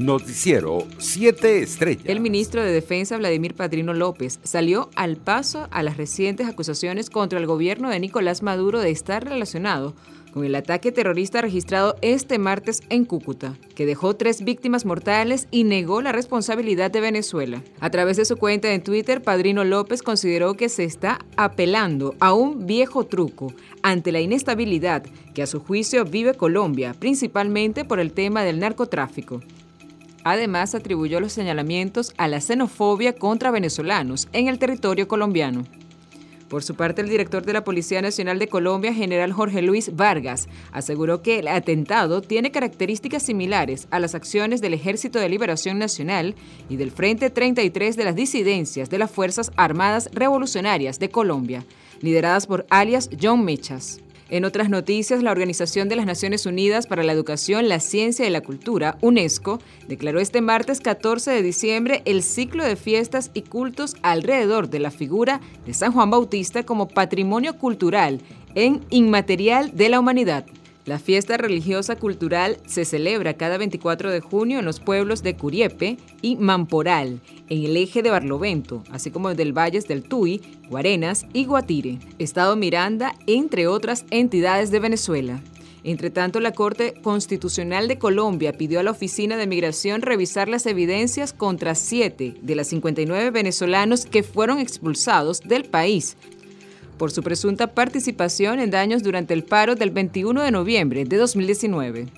Noticiero 7 Estrellas. El ministro de Defensa, Vladimir Padrino López, salió al paso a las recientes acusaciones contra el gobierno de Nicolás Maduro de estar relacionado con el ataque terrorista registrado este martes en Cúcuta, que dejó tres víctimas mortales y negó la responsabilidad de Venezuela. A través de su cuenta en Twitter, Padrino López consideró que se está apelando a un viejo truco ante la inestabilidad que a su juicio vive Colombia, principalmente por el tema del narcotráfico. Además, atribuyó los señalamientos a la xenofobia contra venezolanos en el territorio colombiano. Por su parte, el director de la Policía Nacional de Colombia, general Jorge Luis Vargas, aseguró que el atentado tiene características similares a las acciones del Ejército de Liberación Nacional y del Frente 33 de las disidencias de las Fuerzas Armadas Revolucionarias de Colombia, lideradas por alias John Mechas. En otras noticias, la Organización de las Naciones Unidas para la Educación, la Ciencia y la Cultura, UNESCO, declaró este martes 14 de diciembre el ciclo de fiestas y cultos alrededor de la figura de San Juan Bautista como patrimonio cultural en inmaterial de la humanidad. La fiesta religiosa cultural se celebra cada 24 de junio en los pueblos de Curiepe y Mamporal, en el eje de Barlovento, así como del Valles del Tuy, Guarenas y Guatire, Estado Miranda, entre otras entidades de Venezuela. Entre tanto, la Corte Constitucional de Colombia pidió a la Oficina de Migración revisar las evidencias contra siete de las 59 venezolanos que fueron expulsados del país por su presunta participación en daños durante el paro del 21 de noviembre de 2019.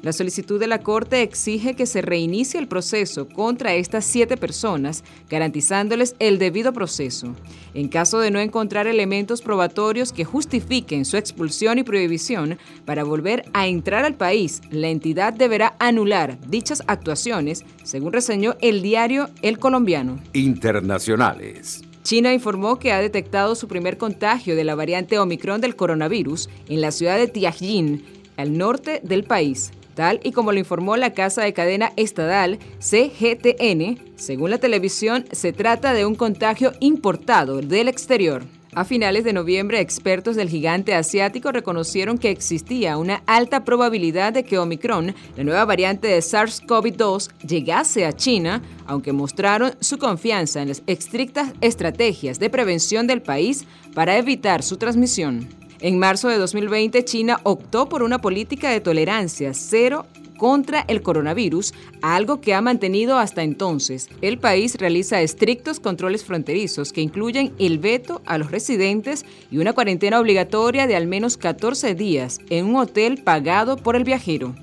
La solicitud de la Corte exige que se reinicie el proceso contra estas siete personas, garantizándoles el debido proceso. En caso de no encontrar elementos probatorios que justifiquen su expulsión y prohibición para volver a entrar al país, la entidad deberá anular dichas actuaciones, según reseñó el diario El Colombiano. Internacionales. China informó que ha detectado su primer contagio de la variante Omicron del coronavirus en la ciudad de Tianjin, al norte del país. Tal y como lo informó la casa de cadena estatal CGTN, según la televisión, se trata de un contagio importado del exterior. A finales de noviembre, expertos del gigante asiático reconocieron que existía una alta probabilidad de que Omicron, la nueva variante de SARS-CoV-2, llegase a China, aunque mostraron su confianza en las estrictas estrategias de prevención del país para evitar su transmisión. En marzo de 2020, China optó por una política de tolerancia cero contra el coronavirus, algo que ha mantenido hasta entonces. El país realiza estrictos controles fronterizos que incluyen el veto a los residentes y una cuarentena obligatoria de al menos 14 días en un hotel pagado por el viajero.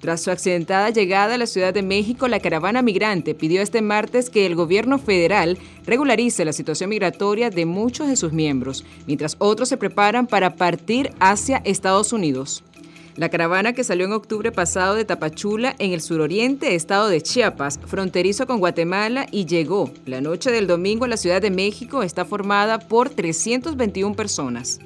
Tras su accidentada llegada a la Ciudad de México, la caravana migrante pidió este martes que el gobierno federal regularice la situación migratoria de muchos de sus miembros, mientras otros se preparan para partir hacia Estados Unidos. La caravana que salió en octubre pasado de Tapachula, en el suroriente estado de Chiapas, fronterizo con Guatemala, y llegó la noche del domingo a la Ciudad de México, está formada por 321 personas.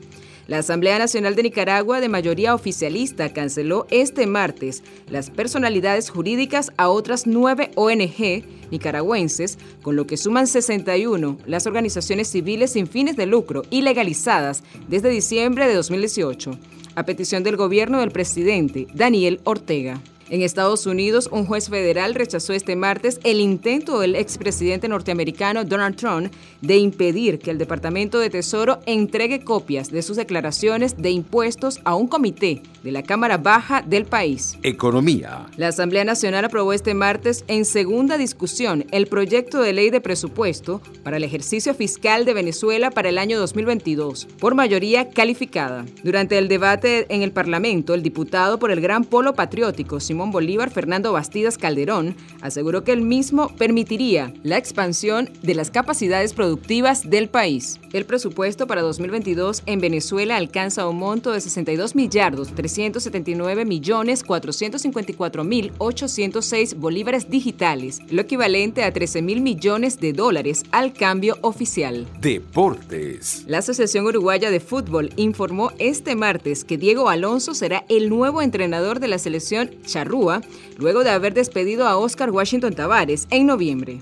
La Asamblea Nacional de Nicaragua, de mayoría oficialista, canceló este martes las personalidades jurídicas a otras nueve ONG nicaragüenses, con lo que suman 61 las organizaciones civiles sin fines de lucro y legalizadas desde diciembre de 2018 a petición del gobierno del presidente Daniel Ortega. En Estados Unidos, un juez federal rechazó este martes el intento del expresidente norteamericano Donald Trump de impedir que el Departamento de Tesoro entregue copias de sus declaraciones de impuestos a un comité de la Cámara Baja del país. Economía. La Asamblea Nacional aprobó este martes en segunda discusión el proyecto de ley de presupuesto para el ejercicio fiscal de Venezuela para el año 2022 por mayoría calificada. Durante el debate en el Parlamento, el diputado por el Gran Polo Patriótico, Simón Bolívar, Fernando Bastidas Calderón, aseguró que el mismo permitiría la expansión de las capacidades productivas del país. El presupuesto para 2022 en Venezuela alcanza un monto de 62 millardos 379 millones 454 mil 806 bolívares digitales, lo equivalente a 13 mil millones de dólares al cambio oficial. Deportes. La Asociación Uruguaya de Fútbol informó este martes que Diego Alonso será el nuevo entrenador de la selección charrúa luego de haber despedido a Oscar Washington Tavares en noviembre.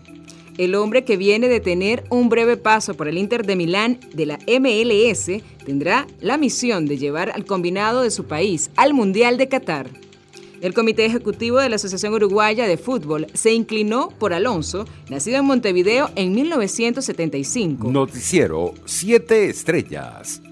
El hombre que viene de tener un breve paso por el Inter de Milán de la MLS tendrá la misión de llevar al combinado de su país al Mundial de Qatar. El Comité Ejecutivo de la Asociación Uruguaya de Fútbol se inclinó por Alonso, nacido en Montevideo en 1975. Noticiero 7 Estrellas.